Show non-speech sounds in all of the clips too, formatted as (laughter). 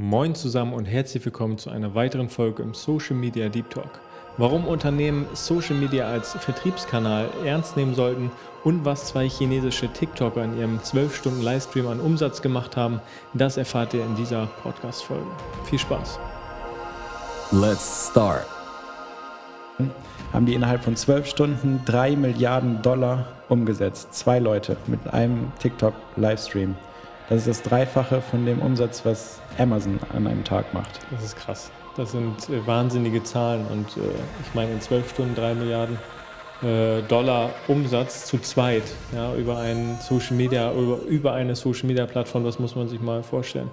Moin zusammen und herzlich willkommen zu einer weiteren Folge im Social Media Deep Talk. Warum Unternehmen Social Media als Vertriebskanal ernst nehmen sollten und was zwei chinesische TikToker in ihrem 12-Stunden-Livestream an Umsatz gemacht haben, das erfahrt ihr in dieser Podcast-Folge. Viel Spaß! Let's start! Haben die innerhalb von 12 Stunden 3 Milliarden Dollar umgesetzt. Zwei Leute mit einem TikTok-Livestream. Das ist das Dreifache von dem Umsatz, was Amazon an einem Tag macht. Das ist krass. Das sind äh, wahnsinnige Zahlen und äh, ich meine in zwölf Stunden drei Milliarden äh, Dollar Umsatz zu zweit ja, über, einen Social Media, über, über eine Social Media Plattform, das muss man sich mal vorstellen.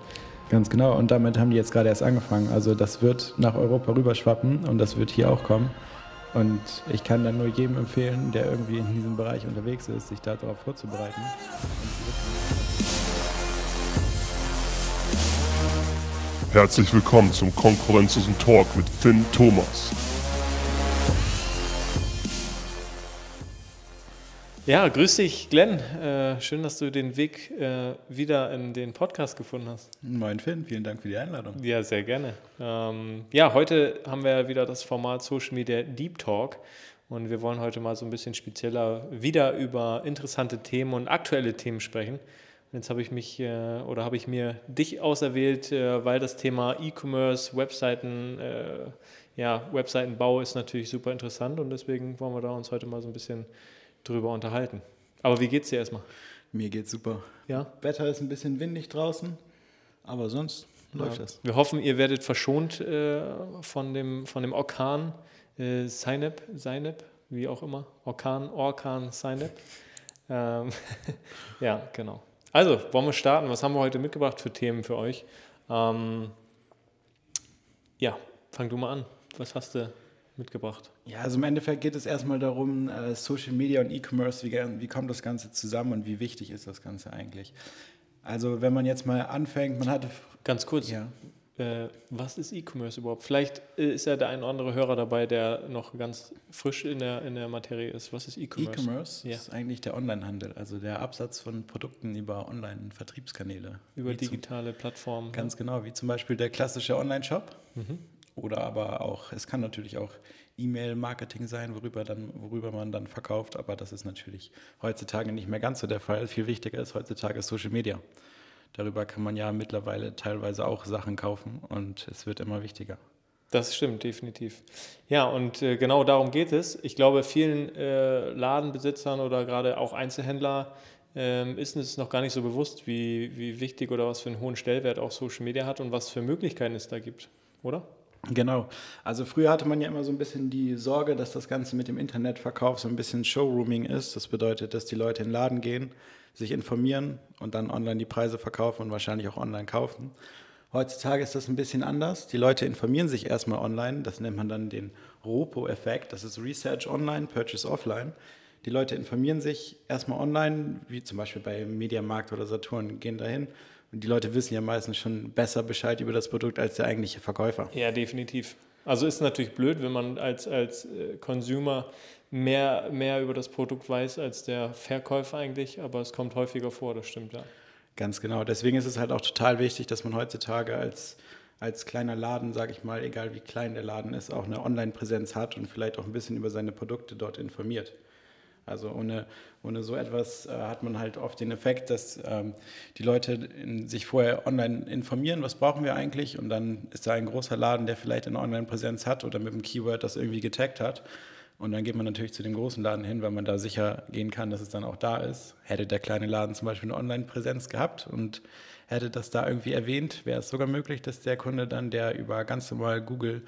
Ganz genau und damit haben die jetzt gerade erst angefangen. Also das wird nach Europa rüberschwappen und das wird hier auch kommen. Und ich kann dann nur jedem empfehlen, der irgendwie in diesem Bereich unterwegs ist, sich darauf vorzubereiten. Herzlich willkommen zum Konkurrenzlosen Talk mit Finn Thomas. Ja, grüß dich, Glenn. Äh, schön, dass du den Weg äh, wieder in den Podcast gefunden hast. Moin Finn, vielen Dank für die Einladung. Ja, sehr gerne. Ähm, ja, heute haben wir wieder das Format Social Media Deep Talk und wir wollen heute mal so ein bisschen spezieller wieder über interessante Themen und aktuelle Themen sprechen. Jetzt habe ich mich äh, oder habe ich mir dich auserwählt, äh, weil das Thema E-Commerce, Webseiten, äh, ja, Webseitenbau ist natürlich super interessant und deswegen wollen wir da uns heute mal so ein bisschen drüber unterhalten. Aber wie geht's dir erstmal? Mir geht's super. Ja. Wetter ist ein bisschen windig draußen, aber sonst läuft ja. das. Wir hoffen, ihr werdet verschont äh, von, dem, von dem Orkan äh, Sinep, Sinep, wie auch immer. Orkan, Orkan, Sinep. Ähm, (laughs) ja, genau. Also, wollen wir starten? Was haben wir heute mitgebracht für Themen für euch? Ähm, ja, fang du mal an. Was hast du mitgebracht? Ja, also im Endeffekt geht es erstmal darum, äh, Social Media und E-Commerce, wie, wie kommt das Ganze zusammen und wie wichtig ist das Ganze eigentlich? Also wenn man jetzt mal anfängt, man hatte... Ganz kurz, Ja. Äh, was ist E-Commerce überhaupt? Vielleicht äh, ist ja der ein oder andere Hörer dabei, der noch ganz frisch in der, in der Materie ist. Was ist E-Commerce? E-Commerce Ja. ist eigentlich der Onlinehandel, also der Absatz von Produkten über Online-Vertriebskanäle. Über Wie zum- digitale Plattformen. Ganz genau, wie zum Beispiel der klassische Online-Shop. Mhm. Oder aber auch, es kann natürlich auch E-Mail-Marketing sein, worüber, dann, worüber man dann verkauft, aber das ist natürlich heutzutage nicht mehr ganz so der Fall. Viel wichtiger ist heutzutage Social Media. Darüber kann man ja mittlerweile teilweise auch Sachen kaufen und es wird immer wichtiger. Das stimmt, definitiv. Ja, und äh, genau darum geht es. Ich glaube, vielen äh, Ladenbesitzern oder gerade auch Einzelhändler ähm, ist es noch gar nicht so bewusst, wie, wie wichtig oder was für einen hohen Stellwert auch Social Media hat und was für Möglichkeiten es da gibt, oder? Genau. Also früher hatte man ja immer so ein bisschen die Sorge, dass das Ganze mit dem Internetverkauf so ein bisschen Showrooming ist. Das bedeutet, dass die Leute in den Laden gehen, sich informieren und dann online die Preise verkaufen und wahrscheinlich auch online kaufen. Heutzutage ist das ein bisschen anders. Die Leute informieren sich erstmal online. Das nennt man dann den ROPO-Effekt. Das ist Research Online, Purchase Offline. Die Leute informieren sich erstmal online, wie zum Beispiel bei Mediamarkt oder Saturn, gehen dahin. Und die Leute wissen ja meistens schon besser Bescheid über das Produkt als der eigentliche Verkäufer. Ja, definitiv. Also ist natürlich blöd, wenn man als, als äh, Consumer mehr, mehr über das Produkt weiß als der Verkäufer eigentlich, aber es kommt häufiger vor, das stimmt ja. Ganz genau. Deswegen ist es halt auch total wichtig, dass man heutzutage als, als kleiner Laden, sage ich mal, egal wie klein der Laden ist, auch eine Online-Präsenz hat und vielleicht auch ein bisschen über seine Produkte dort informiert. Also ohne, ohne so etwas äh, hat man halt oft den Effekt, dass ähm, die Leute in, sich vorher online informieren, was brauchen wir eigentlich und dann ist da ein großer Laden, der vielleicht eine Online-Präsenz hat oder mit einem Keyword das irgendwie getaggt hat. Und dann geht man natürlich zu dem großen Laden hin, weil man da sicher gehen kann, dass es dann auch da ist. Hätte der kleine Laden zum Beispiel eine Online-Präsenz gehabt und hätte das da irgendwie erwähnt, wäre es sogar möglich, dass der Kunde dann, der über ganz normal Google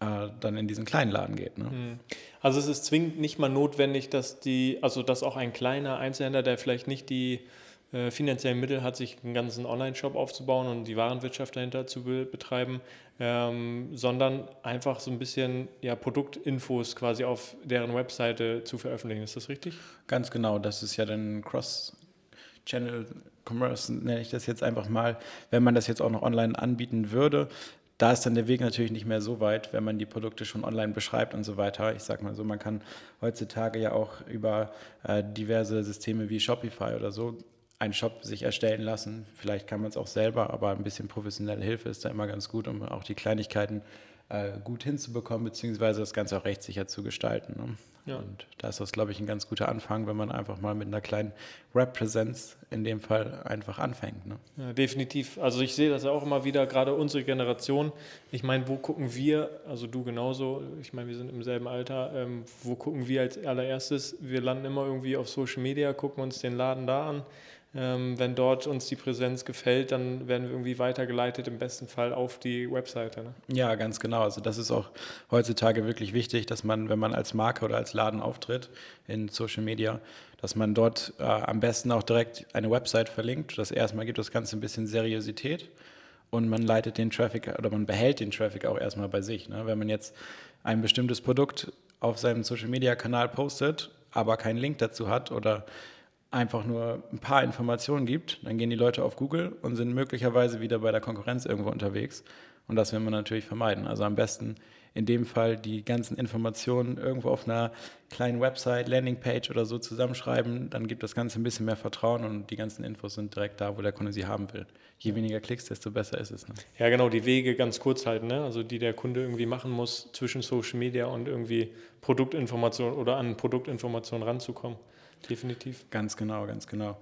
äh, dann in diesen kleinen Laden geht. Ne? Also es ist zwingend nicht mal notwendig, dass die, also dass auch ein kleiner Einzelhändler, der vielleicht nicht die äh, finanziellen Mittel hat, sich einen ganzen Online-Shop aufzubauen und die Warenwirtschaft dahinter zu be betreiben, ähm, sondern einfach so ein bisschen ja, Produktinfos quasi auf deren Webseite zu veröffentlichen. Ist das richtig? Ganz genau, das ist ja dann Cross-Channel Commerce, nenne ich das jetzt einfach mal. Wenn man das jetzt auch noch online anbieten würde, da ist dann der Weg natürlich nicht mehr so weit, wenn man die Produkte schon online beschreibt und so weiter. Ich sage mal so, man kann heutzutage ja auch über äh, diverse Systeme wie Shopify oder so einen Shop sich erstellen lassen. Vielleicht kann man es auch selber, aber ein bisschen professionelle Hilfe ist da immer ganz gut, um auch die Kleinigkeiten äh, gut hinzubekommen, beziehungsweise das Ganze auch rechtssicher zu gestalten. Ne? Ja. Und da ist das, glaube ich, ein ganz guter Anfang, wenn man einfach mal mit einer kleinen Rap-Präsenz in dem Fall einfach anfängt. Ne? Ja, definitiv. Also ich sehe das ja auch immer wieder, gerade unsere Generation. Ich meine, wo gucken wir, also du genauso, ich meine, wir sind im selben Alter, ähm, wo gucken wir als allererstes? Wir landen immer irgendwie auf Social Media, gucken uns den Laden da an wenn dort uns die Präsenz gefällt, dann werden wir irgendwie weitergeleitet, im besten Fall auf die Webseite. Ne? Ja, ganz genau. Also das ist auch heutzutage wirklich wichtig, dass man, wenn man als Marke oder als Laden auftritt in Social Media, dass man dort äh, am besten auch direkt eine Website verlinkt. Das erstmal gibt das Ganze ein bisschen Seriosität und man leitet den Traffic oder man behält den Traffic auch erstmal bei sich. Ne? Wenn man jetzt ein bestimmtes Produkt auf seinem Social Media Kanal postet, aber keinen Link dazu hat oder einfach nur ein paar Informationen gibt, dann gehen die Leute auf Google und sind möglicherweise wieder bei der Konkurrenz irgendwo unterwegs. Und das will man natürlich vermeiden. Also am besten in dem Fall die ganzen Informationen irgendwo auf einer kleinen Website, Landingpage oder so zusammenschreiben. Dann gibt das Ganze ein bisschen mehr Vertrauen und die ganzen Infos sind direkt da, wo der Kunde sie haben will. Je weniger Klicks, desto besser ist es. Ne? Ja, genau, die Wege ganz kurz halten, ne? also die der Kunde irgendwie machen muss zwischen Social Media und irgendwie Produktinformation oder an Produktinformationen ranzukommen definitiv. Ganz genau, ganz genau.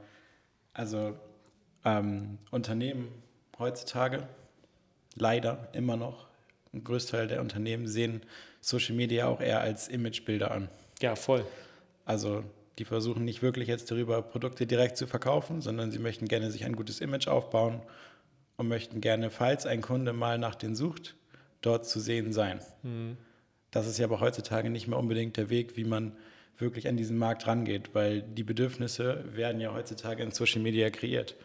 Also ähm, Unternehmen heutzutage leider immer noch, ein Großteil der Unternehmen sehen Social Media auch eher als Imagebilder an. Ja, voll. Also die versuchen nicht wirklich jetzt darüber Produkte direkt zu verkaufen, sondern sie möchten gerne sich ein gutes Image aufbauen und möchten gerne, falls ein Kunde mal nach denen sucht, dort zu sehen sein. Mhm. Das ist ja aber heutzutage nicht mehr unbedingt der Weg, wie man wirklich an diesen Markt rangeht, weil die Bedürfnisse werden ja heutzutage in Social Media kreiert.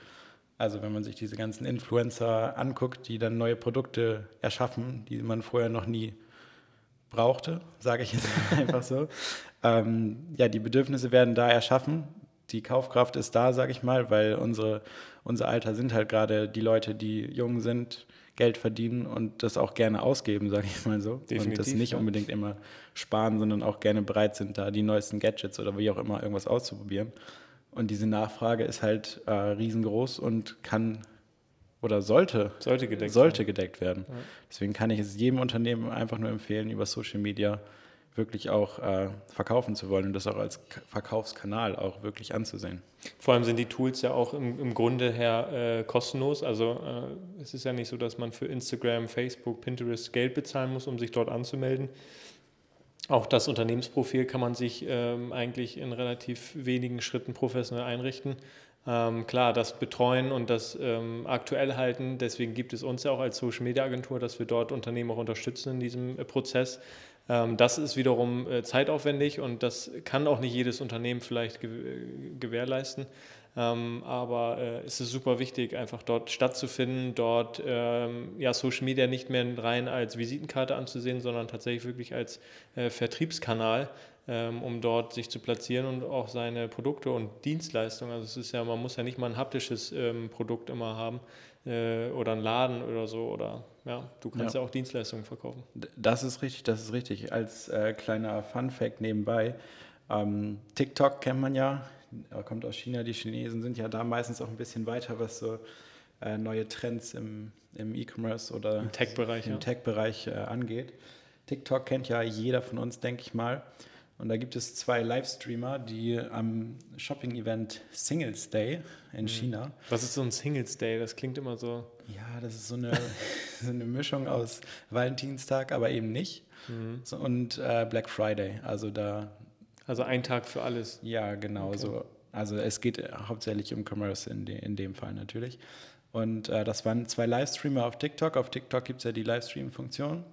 Also wenn man sich diese ganzen Influencer anguckt, die dann neue Produkte erschaffen, die man vorher noch nie brauchte, sage ich jetzt (laughs) einfach so. Ähm, ja, die Bedürfnisse werden da erschaffen. Die Kaufkraft ist da, sage ich mal, weil unsere, unser Alter sind halt gerade die Leute, die jung sind, Geld verdienen und das auch gerne ausgeben, (laughs) sage ich mal so. Definitiv, und das nicht ja. unbedingt immer sparen, sondern auch gerne bereit sind, da die neuesten Gadgets oder wie auch immer irgendwas auszuprobieren. Und diese Nachfrage ist halt äh, riesengroß und kann oder sollte, sollte, gedeckt, sollte werden. gedeckt werden. Ja. Deswegen kann ich es jedem Unternehmen einfach nur empfehlen, über Social Media wirklich auch äh, verkaufen zu wollen und das auch als K Verkaufskanal auch wirklich anzusehen. Vor allem sind die Tools ja auch im, im Grunde her äh, kostenlos. Also äh, es ist ja nicht so, dass man für Instagram, Facebook, Pinterest Geld bezahlen muss, um sich dort anzumelden. Auch das Unternehmensprofil kann man sich ähm, eigentlich in relativ wenigen Schritten professionell einrichten. Ähm, klar, das Betreuen und das ähm, aktuell halten, deswegen gibt es uns ja auch als Social Media Agentur, dass wir dort Unternehmen auch unterstützen in diesem äh, Prozess. Ähm, das ist wiederum äh, zeitaufwendig und das kann auch nicht jedes Unternehmen vielleicht gewährleisten. Ähm, aber äh, es ist super wichtig, einfach dort stattzufinden, dort ähm, ja, Social Media nicht mehr rein als Visitenkarte anzusehen, sondern tatsächlich wirklich als äh, Vertriebskanal, um dort sich zu platzieren und auch seine Produkte und Dienstleistungen. Also es ist ja, man muss ja nicht mal ein haptisches Produkt immer haben, äh, oder ein Laden oder so oder ja, du kannst ja, ja auch Dienstleistungen verkaufen. Das ist richtig, das ist richtig. Als äh, kleiner Fun Fact nebenbei, ähm, TikTok kennt man ja, kommt aus China. Die Chinesen sind ja da meistens auch ein bisschen weiter, was so äh, neue Trends im, im E-Commerce oder im Tech-Bereich ja. Tech äh, angeht. TikTok kennt ja jeder von uns, denke ich mal. Und da gibt es zwei Livestreamer, die am Shopping-Event Singles Day in mhm. China. Was ist so ein Singles Day? Das klingt immer so. Ja, das ist so eine, (laughs) so eine Mischung aus Valentinstag, aber eben nicht. Mhm. So, und äh, Black Friday. Also da. Also ein Tag für alles. Ja, genau okay. so. Also es geht hauptsächlich um Commerce in, de, in dem Fall natürlich. Und äh, das waren zwei Livestreamer auf TikTok. Auf TikTok gibt es ja die Livestream-Funktion.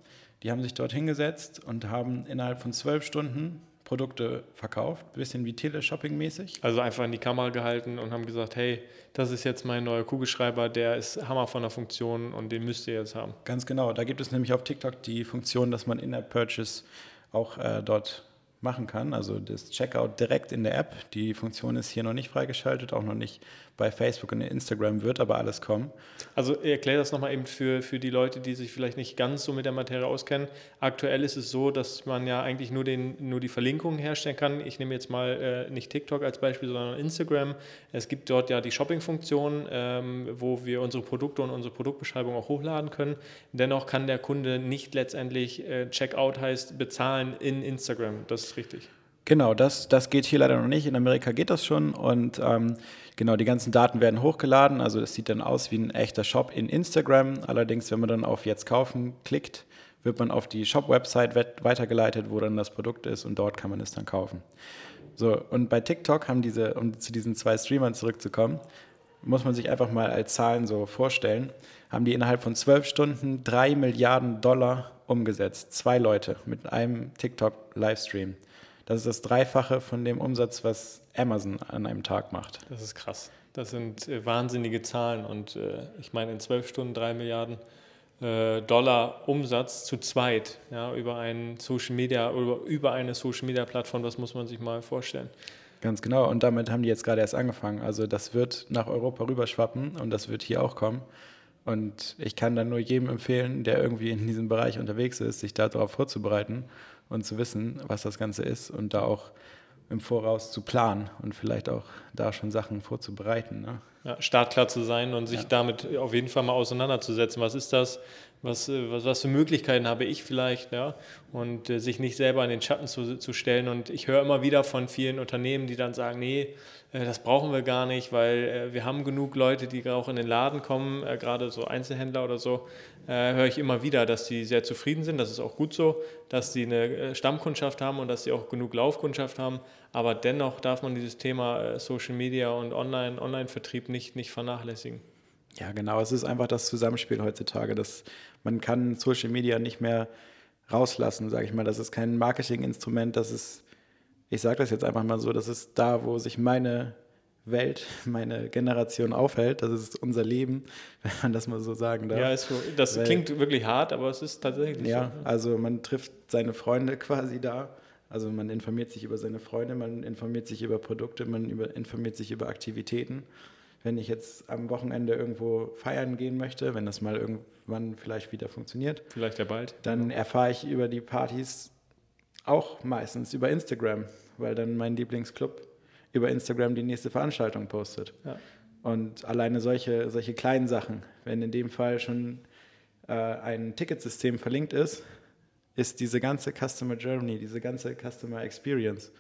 Die haben sich dort hingesetzt und haben innerhalb von zwölf Stunden Produkte verkauft, ein bisschen wie Teleshopping-mäßig. Also einfach in die Kamera gehalten und haben gesagt, hey, das ist jetzt mein neuer Kugelschreiber, der ist Hammer von der Funktion und den müsst ihr jetzt haben. Ganz genau, da gibt es nämlich auf TikTok die Funktion, dass man in der Purchase auch äh, dort machen kann. Also das Checkout direkt in der App. Die Funktion ist hier noch nicht freigeschaltet, auch noch nicht bei Facebook und Instagram, wird aber alles kommen. Also erklär das nochmal eben für, für die Leute, die sich vielleicht nicht ganz so mit der Materie auskennen. Aktuell ist es so, dass man ja eigentlich nur, den, nur die Verlinkungen herstellen kann. Ich nehme jetzt mal äh, nicht TikTok als Beispiel, sondern Instagram. Es gibt dort ja die Shopping-Funktion, ähm, wo wir unsere Produkte und unsere Produktbeschreibung auch hochladen können. Dennoch kann der Kunde nicht letztendlich äh, Checkout heißt bezahlen in Instagram. Das ist richtig. Genau, das, das geht hier leider noch nicht. In Amerika geht das schon und ähm, genau, die ganzen Daten werden hochgeladen. Also das sieht dann aus wie ein echter Shop in Instagram. Allerdings, wenn man dann auf Jetzt kaufen klickt, wird man auf die Shop-Website weitergeleitet, wo dann das Produkt ist und dort kann man es dann kaufen. So, und bei TikTok haben diese, um zu diesen zwei Streamern zurückzukommen, muss man sich einfach mal als Zahlen so vorstellen, haben die innerhalb von zwölf Stunden drei Milliarden Dollar umgesetzt. Zwei Leute mit einem TikTok-Livestream. Das ist das Dreifache von dem Umsatz, was Amazon an einem Tag macht. Das ist krass. Das sind äh, wahnsinnige Zahlen. Und äh, ich meine, in zwölf Stunden drei Milliarden äh, Dollar Umsatz zu zweit ja, über, einen Social Media, über, über eine Social Media Plattform, das muss man sich mal vorstellen. Ganz genau. Und damit haben die jetzt gerade erst angefangen. Also das wird nach Europa rüberschwappen und das wird hier auch kommen. Und ich kann dann nur jedem empfehlen, der irgendwie in diesem Bereich unterwegs ist, sich darauf vorzubereiten und zu wissen, was das Ganze ist und da auch im Voraus zu planen und vielleicht auch da schon Sachen vorzubereiten. Ne? Ja, startklar zu sein und sich ja. damit auf jeden Fall mal auseinanderzusetzen. Was ist das? Was, äh, was, was für Möglichkeiten habe ich vielleicht? Ja? Und äh, sich nicht selber in den Schatten zu, zu stellen. Und ich höre immer wieder von vielen Unternehmen, die dann sagen, nee, das brauchen wir gar nicht, weil äh, wir haben genug Leute, die auch in den Laden kommen, äh, gerade so Einzelhändler oder so, höre ich immer wieder, dass die sehr zufrieden sind. Das ist auch gut so, dass sie eine Stammkundschaft haben und dass sie auch genug Laufkundschaft haben. Aber dennoch darf man dieses Thema Social Media und Online, Online-Vertrieb nicht, nicht vernachlässigen. Ja, genau. Es ist einfach das Zusammenspiel heutzutage. Dass man kann Social Media nicht mehr rauslassen, sage ich mal. Das ist kein Marketinginstrument, das ist ich sage das jetzt einfach mal so, das ist da, wo sich meine Welt, meine Generation aufhält. Das ist unser Leben, (laughs) wenn man das mal so sagen darf. Ja, so, das Weil, klingt wirklich hart, aber es ist tatsächlich ja, so. Ja, also man trifft seine Freunde (laughs) quasi da. Also man informiert sich über seine Freunde, man informiert sich über Produkte, man über, informiert sich über Aktivitäten. Wenn ich jetzt am Wochenende irgendwo feiern gehen möchte, wenn das mal irgendwann vielleicht wieder funktioniert, vielleicht ja bald, dann erfahre ich über die Partys auch meistens über Instagram, weil dann mein Lieblingsclub über Instagram die nächste Veranstaltung postet. Ja. Und alleine solche, solche kleinen Sachen, wenn in dem Fall schon äh, ein Ticketsystem verlinkt ist, ist diese ganze Customer Journey, diese ganze Customer Experience,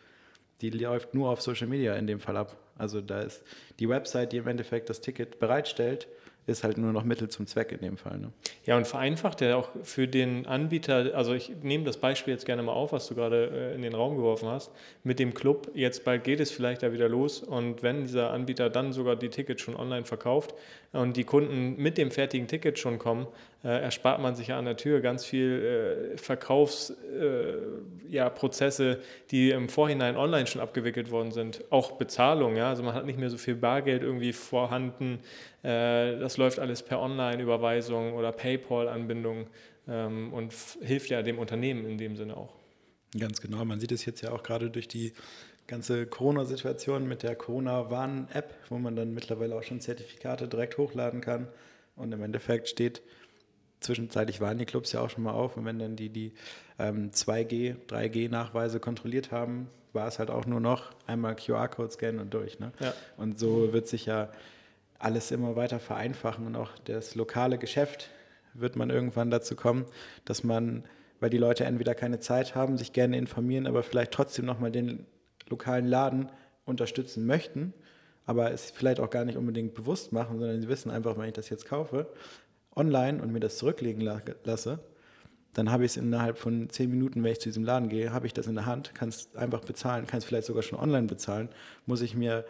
die läuft nur auf Social Media in dem Fall ab. Also da ist die Website, die im Endeffekt das Ticket bereitstellt, ist halt nur noch Mittel zum Zweck in dem Fall. Ne? Ja, und vereinfacht ja auch für den Anbieter, also ich nehme das Beispiel jetzt gerne mal auf, was du gerade äh, in den Raum geworfen hast, mit dem Club, jetzt bald geht es vielleicht da wieder los und wenn dieser Anbieter dann sogar die Tickets schon online verkauft und die Kunden mit dem fertigen Ticket schon kommen, erspart man sich ja an der Tür ganz viel äh, Verkaufsprozesse, äh, die im Vorhinein online schon abgewickelt worden sind. Auch Bezahlung, ja, also man hat nicht mehr so viel Bargeld irgendwie vorhanden. Äh, das läuft alles per Online-Überweisung oder PayPal-Anbindung ähm, und hilft ja dem Unternehmen in dem Sinne auch. Ganz genau. Man sieht es jetzt ja auch gerade durch die ganze Corona-Situation mit der Corona-Warn-App, wo man dann mittlerweile auch schon Zertifikate direkt hochladen kann. Und im Endeffekt steht, zwischenzeitlich waren die Clubs ja auch schon mal auf. Und wenn dann die die ähm, 2G, 3G-Nachweise kontrolliert haben, war es halt auch nur noch einmal QR-Code scannen und durch. Ne? Ja. Und so wird sich ja alles immer weiter vereinfachen und auch das lokale Geschäft wird man irgendwann dazu kommen, dass man, weil die Leute entweder keine Zeit haben, sich gerne informieren, aber vielleicht trotzdem nochmal den lokalen Laden unterstützen möchten, aber es vielleicht auch gar nicht unbedingt bewusst machen, sondern sie wissen einfach, wenn ich das jetzt kaufe, online und mir das zurücklegen lasse, dann habe ich es innerhalb von zehn Minuten, wenn ich zu diesem Laden gehe, habe ich das in der Hand, kann es einfach bezahlen, kann es vielleicht sogar schon online bezahlen, muss ich mir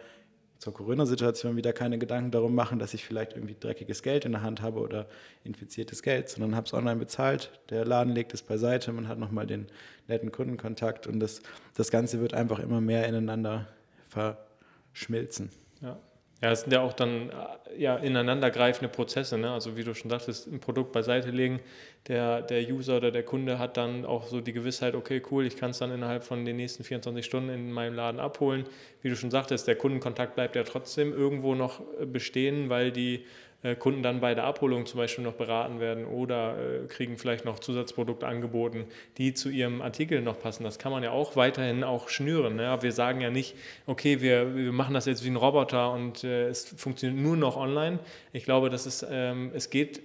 zur Corona-Situation wieder keine Gedanken darum machen, dass ich vielleicht irgendwie dreckiges Geld in der Hand habe oder infiziertes Geld, sondern habe es online bezahlt. Der Laden legt es beiseite, man hat nochmal den netten Kundenkontakt und das, das Ganze wird einfach immer mehr ineinander verschmilzen. Ja. Ja, es sind ja auch dann äh, ja, ineinandergreifende Prozesse. Ne? Also wie du schon sagtest, ein Produkt beiseite legen, der, der User oder der Kunde hat dann auch so die Gewissheit, okay, cool, ich kann es dann innerhalb von den nächsten 24 Stunden in meinem Laden abholen. Wie du schon sagtest, der Kundenkontakt bleibt ja trotzdem irgendwo noch äh, bestehen, weil die Kunden dann bei der Abholung zum Beispiel noch beraten werden oder äh, kriegen vielleicht noch Zusatzprodukte angeboten, die zu ihrem Artikel noch passen. Das kann man ja auch weiterhin auch schnüren. Ne? Wir sagen ja nicht, okay, wir, wir machen das jetzt wie ein Roboter und äh, es funktioniert nur noch online. Ich glaube, dass es, ähm, es geht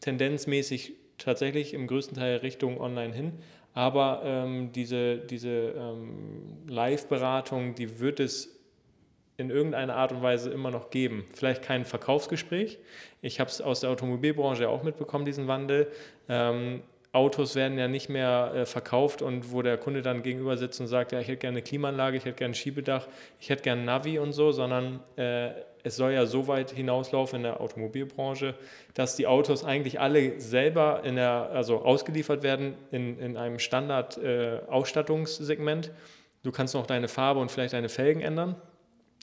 tendenzmäßig tatsächlich im größten Teil Richtung online hin. Aber ähm, diese, diese ähm, Live-Beratung, die wird es in irgendeiner Art und Weise immer noch geben. Vielleicht kein Verkaufsgespräch. Ich habe es aus der Automobilbranche auch mitbekommen, diesen Wandel. Ähm, Autos werden ja nicht mehr äh, verkauft und wo der Kunde dann gegenüber sitzt und sagt, ja, ich hätte gerne eine Klimaanlage, ich hätte gerne ein Schiebedach, ich hätte gerne ein Navi und so, sondern äh, es soll ja so weit hinauslaufen in der Automobilbranche, dass die Autos eigentlich alle selber in der, also ausgeliefert werden in, in einem Standard-Ausstattungssegment. Äh, du kannst noch deine Farbe und vielleicht deine Felgen ändern.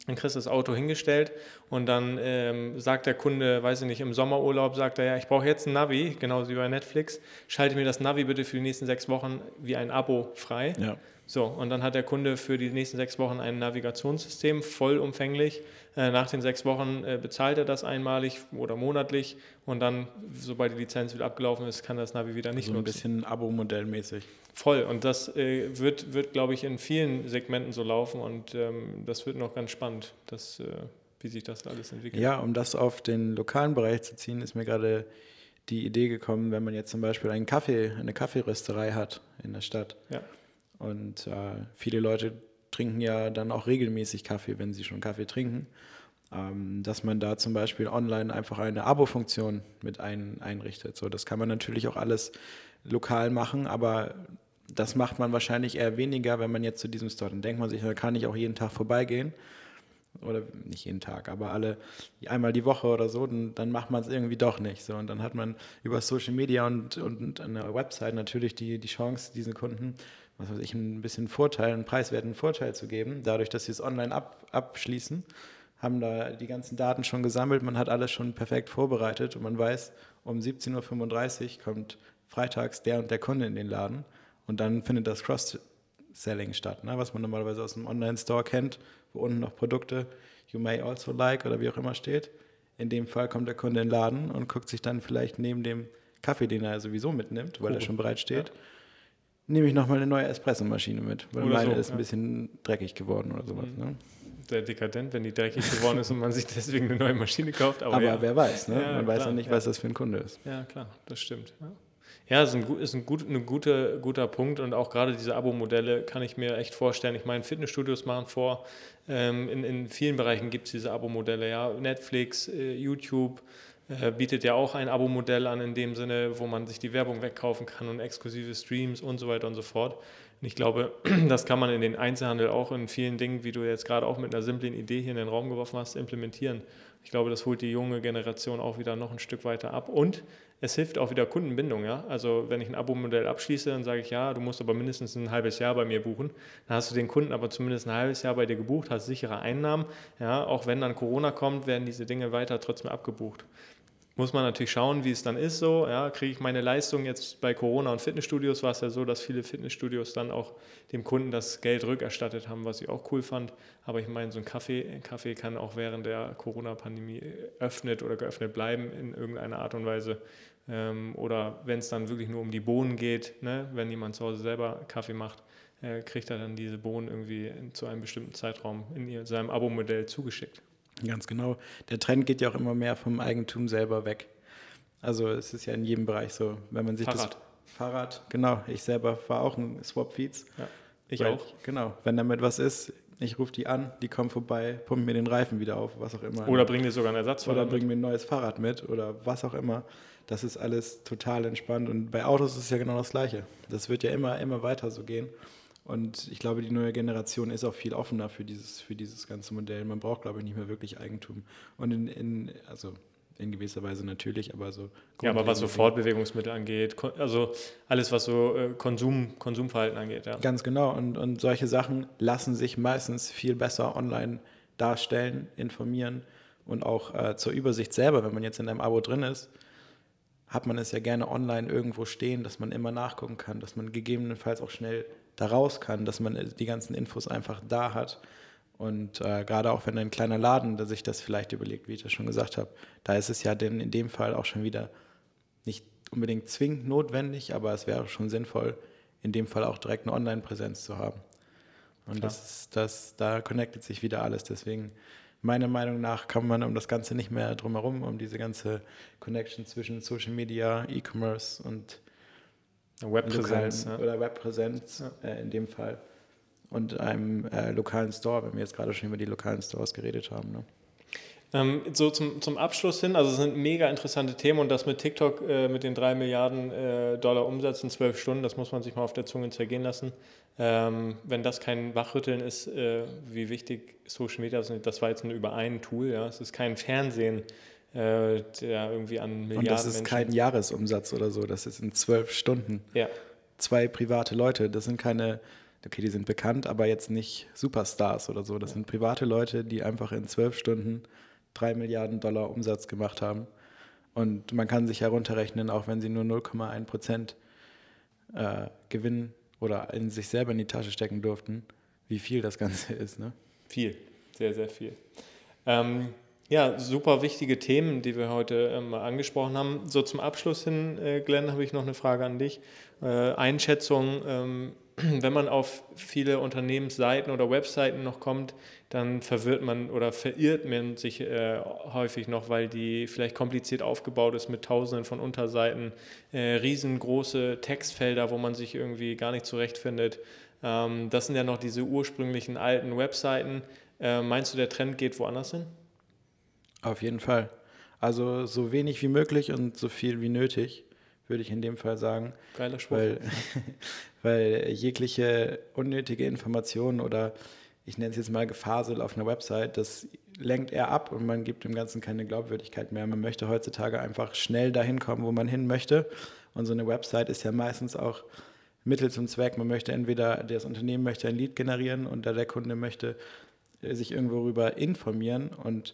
Dann kriegst du das Auto hingestellt und dann ähm, sagt der Kunde, weiß ich nicht, im Sommerurlaub sagt er, ja, ich brauche jetzt ein Navi, genauso wie bei Netflix, schalte mir das Navi bitte für die nächsten sechs Wochen wie ein Abo frei. Ja. So, und dann hat der Kunde für die nächsten sechs Wochen ein Navigationssystem, vollumfänglich. Äh, nach den sechs Wochen äh, bezahlt er das einmalig oder monatlich und dann, sobald die Lizenz wieder abgelaufen ist, kann das Navi wieder nicht so nutzen. ein bisschen Abo-Modellmäßig. Voll. Und das äh, wird, wird glaube ich, in vielen Segmenten so laufen und ähm, das wird noch ganz spannend, dass, äh, wie sich das alles entwickelt. Ja, um das auf den lokalen Bereich zu ziehen, ist mir gerade die Idee gekommen, wenn man jetzt zum Beispiel einen Kaffee, eine Kaffeerösterei hat in der Stadt. Ja. Und äh, viele Leute trinken ja dann auch regelmäßig Kaffee, wenn sie schon Kaffee trinken. Ähm, dass man da zum Beispiel online einfach eine Abo-Funktion mit ein, einrichtet. So, das kann man natürlich auch alles lokal machen, aber das macht man wahrscheinlich eher weniger, wenn man jetzt zu diesem Store, dann denkt man sich, da kann ich auch jeden Tag vorbeigehen. Oder nicht jeden Tag, aber alle einmal die Woche oder so, dann, dann macht man es irgendwie doch nicht. So. Und dann hat man über Social Media und, und eine Website natürlich die, die Chance, diesen Kunden, was weiß ich, ein bisschen Vorteil, einen preiswerten Vorteil zu geben, dadurch, dass sie es online ab, abschließen haben da die ganzen Daten schon gesammelt, man hat alles schon perfekt vorbereitet und man weiß, um 17.35 Uhr kommt freitags der und der Kunde in den Laden und dann findet das Cross-Selling statt, ne? was man normalerweise aus einem Online-Store kennt, wo unten noch Produkte you may also like oder wie auch immer steht. In dem Fall kommt der Kunde in den Laden und guckt sich dann vielleicht neben dem Kaffee, den er sowieso mitnimmt, weil cool. er schon bereit steht, ja. nehme ich nochmal eine neue Espressomaschine mit, weil oder meine so, ist ja. ein bisschen dreckig geworden oder sowas. Mhm. Ne? Sehr dekadent, wenn die dreckig geworden ist und man sich deswegen eine neue Maschine kauft. Aber, aber ja. wer weiß, ne? man weiß ja nicht, was das für ein Kunde ist. Ja, klar, das stimmt. Ja. Ist ein, ist ein, gut, ein guter, guter Punkt und auch gerade diese Abo-Modelle kann ich mir echt vorstellen. Ich meine, Fitnessstudios machen vor, ähm, in, in vielen Bereichen gibt es diese Abo-Modelle. Ja? Netflix, äh, YouTube äh, bietet ja auch ein Abo-Modell an, in dem Sinne, wo man sich die Werbung wegkaufen kann und exklusive Streams und so weiter und so fort. Und ich glaube, (clears throat) das kann man in den Einzelhandel auch in vielen Dingen, wie du jetzt gerade auch mit einer simplen Idee hier in den Raum geworfen hast, implementieren. Ich glaube, das holt die junge Generation auch wieder noch ein Stück weiter ab. Und es hilft auch wieder Kundenbindung. Ja? Also wenn ich ein Abo-Modell abschließe, dann sage ich, ja, du musst aber mindestens ein halbes Jahr bei mir buchen. Dann hast du den Kunden aber zumindest ein halbes Jahr bei dir gebucht, hast sichere Einnahmen. Ja? Auch wenn dann Corona kommt, werden diese Dinge weiter trotzdem abgebucht muss man natürlich schauen, wie es dann ist so. Ja, kriege ich meine Leistung jetzt bei Corona und Fitnessstudios war es ja so, dass viele Fitnessstudios dann auch dem Kunden das Geld rückerstattet haben, was ich auch cool fand. Aber ich meine, so ein Kaffee, Kaffee kann auch während der Corona-Pandemie öffnet oder geöffnet bleiben in irgendeiner Art und Weise. Ähm, oder wenn es dann wirklich nur um die Bohnen geht, ne, wenn jemand zu Hause selber Kaffee macht, äh, kriegt er dann diese Bohnen irgendwie zu einem bestimmten Zeitraum in seinem Abo-Modell zugeschickt. Ganz genau. Der Trend geht ja auch immer mehr vom Eigentum selber weg. Also es ist ja in jedem Bereich so, wenn man sich Fahrrad. das Fahrrad, genau, ich selber fahre auch ein Swap Feeds. Ja, ich weil, auch. Genau, wenn damit was ist, ich rufe die an, die kommen vorbei, pumpen mir den Reifen wieder auf, was auch immer. Oder bringen dir sogar ein Ersatzfahrrad Oder bringen mir ein neues Fahrrad mit oder was auch immer. Das ist alles total entspannt und bei Autos ist es ja genau das Gleiche. Das wird ja immer, immer weiter so gehen. Und ich glaube, die neue Generation ist auch viel offener für dieses, für dieses ganze Modell. Man braucht, glaube ich, nicht mehr wirklich Eigentum. Und in, in also in gewisser Weise natürlich, aber so. Ja, aber was so Fortbewegungsmittel angeht, also alles, was so äh, Konsum, Konsumverhalten angeht, ja. Ganz genau. Und, und solche Sachen lassen sich meistens viel besser online darstellen, informieren Und auch äh, zur Übersicht selber, wenn man jetzt in einem Abo drin ist, hat man es ja gerne online irgendwo stehen, dass man immer nachgucken kann, dass man gegebenenfalls auch schnell da raus kann, dass man die ganzen Infos einfach da hat. Und äh, gerade auch wenn ein kleiner Laden der sich das vielleicht überlegt, wie ich das schon gesagt habe, da ist es ja denn in dem Fall auch schon wieder nicht unbedingt zwingend notwendig, aber es wäre schon sinnvoll, in dem Fall auch direkt eine Online-Präsenz zu haben. Und das ist, das, da connectet sich wieder alles. Deswegen, meiner Meinung nach, kann man um das Ganze nicht mehr drumherum, um diese ganze Connection zwischen Social Media, E-Commerce und Webpräsenz. Ja. oder Webpräsenz äh, in dem Fall und einem äh, lokalen Store, wenn wir jetzt gerade schon über die lokalen Stores geredet haben. Ne? Ähm, so zum, zum Abschluss hin, also es sind mega interessante Themen und das mit TikTok äh, mit den 3 Milliarden äh, Dollar Umsatz in 12 Stunden, das muss man sich mal auf der Zunge zergehen lassen. Ähm, wenn das kein Wachrütteln ist, äh, wie wichtig Social Media ist, das war jetzt nur über ein Tool, ja. Es ist kein Fernsehen, äh, der irgendwie an Milliarden Und das ist Menschen- kein Jahresumsatz oder so, das ist in zwölf Stunden. Ja, Zwei private Leute, das sind keine, okay, die sind bekannt, aber jetzt nicht Superstars oder so. Das sind private Leute, die einfach in zwölf Stunden drei Milliarden Dollar Umsatz gemacht haben. Und man kann sich herunterrechnen, auch wenn sie nur 0,1 Prozent äh, Gewinn oder in sich selber in die Tasche stecken durften, wie viel das Ganze (laughs) ist. Ne? Viel, sehr, sehr viel. Ähm, ja, super wichtige Themen, die wir heute ähm, mal angesprochen haben. So zum Abschluss hin, äh, Glenn, habe ich noch eine Frage an dich. Äh, Einschätzung, ähm, (clears throat) wenn man auf viele Unternehmensseiten oder Webseiten noch kommt, dann verwirrt man oder verirrt man sich äh, häufig noch, weil die vielleicht kompliziert aufgebaut ist mit tausenden von Unterseiten, äh, riesengroße Textfelder, wo man sich irgendwie gar nicht zurechtfindet. Ähm, das sind ja noch diese ursprünglichen alten Webseiten. Äh, meinst du, der Trend geht woanders hin? Auf jeden Fall. Also so wenig wie möglich und so viel wie nötig, würde ich in dem Fall sagen. Geiler Spruch. Weil, (laughs) weil jegliche unnötige Informationen oder ich nenne es jetzt mal Gefasel auf einer Website, das lenkt eher ab und man gibt dem Ganzen keine Glaubwürdigkeit mehr. Man möchte heutzutage einfach schnell dahin kommen, wo man hin möchte. Und so eine Website ist ja meistens auch Mittel zum Zweck. Man möchte entweder, das Unternehmen möchte ein Lead generieren und der Kunde möchte äh, sich irgendwo darüber informieren und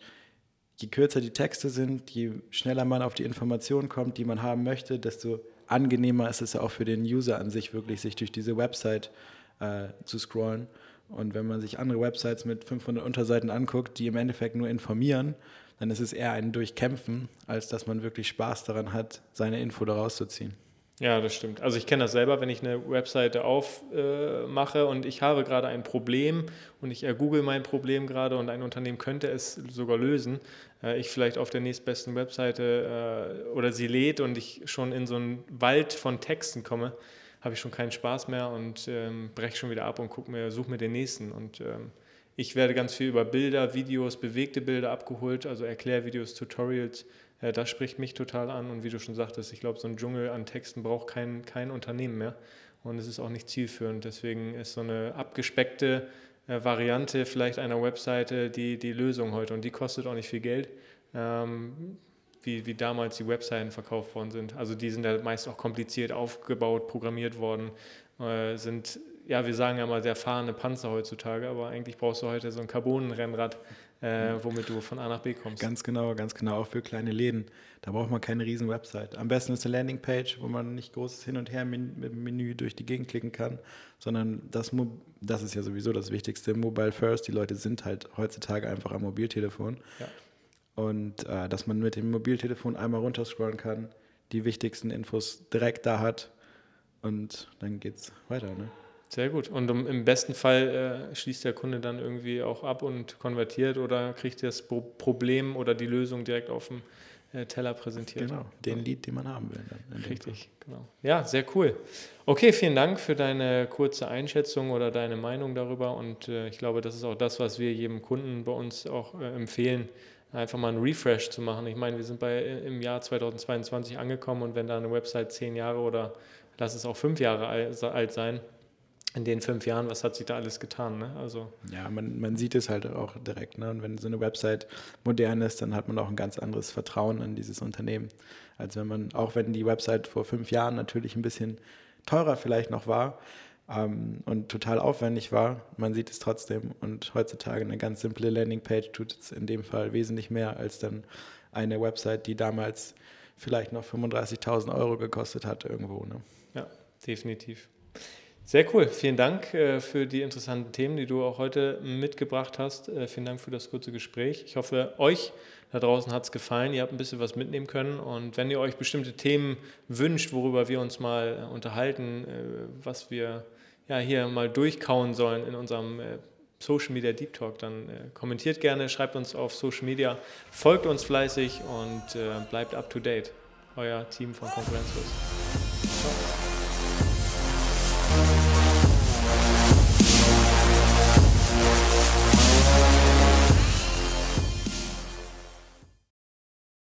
je kürzer die Texte sind, je schneller man auf die Informationen kommt, die man haben möchte, desto angenehmer ist es auch für den User an sich wirklich, sich durch diese Website äh, zu scrollen. Und wenn man sich andere Websites mit 500 Unterseiten anguckt, die im Endeffekt nur informieren, dann ist es eher ein Durchkämpfen, als dass man wirklich Spaß daran hat, seine Info daraus zu ziehen. Ja, das stimmt. Also ich kenne das selber, wenn ich eine Webseite aufmache äh, und ich habe gerade ein Problem und ich ergoogle mein Problem gerade und ein Unternehmen könnte es sogar lösen. Äh, ich vielleicht auf der nächstbesten Webseite äh, oder sie lädt und ich schon in so einen Wald von Texten komme, habe ich schon keinen Spaß mehr und ähm, breche schon wieder ab und guck mir, suche mir den nächsten. Und ähm, ich werde ganz viel über Bilder, Videos, bewegte Bilder abgeholt, also Erklärvideos, Tutorials. Äh, das spricht mich total an. Und wie du schon sagtest, ich glaube, so ein Dschungel an Texten braucht kein, kein Unternehmen mehr. Und es ist auch nicht zielführend. Deswegen ist so eine abgespeckte äh, Variante vielleicht einer Webseite die, die Lösung heute. Und die kostet auch nicht viel Geld. Ähm, wie, wie damals die Webseiten verkauft worden sind. Also die sind ja meist auch kompliziert aufgebaut, programmiert worden, äh, sind, ja, wir sagen ja mal der fahrende Panzer heutzutage, aber eigentlich brauchst du heute so ein Carbonenrennrad, äh, womit du von A nach B kommst. Ganz genau, ganz genau, auch für kleine Läden. Da braucht man keine riesen Website. Am besten ist eine Landingpage, wo man nicht großes Hin und Her min- mit dem Menü durch die Gegend klicken kann, sondern das, Mo- das ist ja sowieso das Wichtigste. Mobile First, die Leute sind halt heutzutage einfach am Mobiltelefon. Ja. Und äh, dass man mit dem Mobiltelefon einmal runterscrollen kann, die wichtigsten Infos direkt da hat und dann geht's weiter. Ne? Sehr gut. Und um, im besten Fall äh, schließt der Kunde dann irgendwie auch ab und konvertiert oder kriegt das Pro Problem oder die Lösung direkt auf dem äh, Teller präsentiert. Genau, den Lied, den man haben will. Dann Richtig, genau. Ja, sehr cool. Okay, vielen Dank für deine kurze Einschätzung oder deine Meinung darüber. Und äh, ich glaube, das ist auch das, was wir jedem Kunden bei uns auch äh, empfehlen, einfach mal einen Refresh zu machen. Ich meine, wir sind bei, im Jahr 2022 angekommen und wenn da eine Website zehn Jahre oder lass es auch fünf Jahre alt sein, in den fünf Jahren, was hat sich da alles getan? Ne? Also Ja, man, man sieht es halt auch direkt. Ne? Und wenn so eine Website modern ist, dann hat man auch ein ganz anderes Vertrauen in dieses Unternehmen. Als wenn man, auch wenn die Website vor fünf Jahren natürlich ein bisschen teurer vielleicht noch war, ähm, und total aufwendig war. Man sieht es trotzdem und heutzutage eine ganz simple Landingpage tut es in dem Fall wesentlich mehr als dann eine Website, die damals vielleicht noch 35.000 Euro gekostet hat irgendwo. Ne? Ja, definitiv. Sehr cool. Vielen Dank äh, für die interessanten Themen, die du auch heute mitgebracht hast. Äh, vielen Dank für das kurze Gespräch. Ich hoffe, euch da draußen hat es gefallen. Ihr habt ein bisschen was mitnehmen können. Und wenn ihr euch bestimmte Themen wünscht, worüber wir uns mal äh, unterhalten, was wir ja, hier mal durchkauen sollen in unserem Social Media Deep Talk, dann kommentiert gerne, schreibt uns auf Social Media, folgt uns fleißig und bleibt up to date. Euer Team von Konkurrenzlos.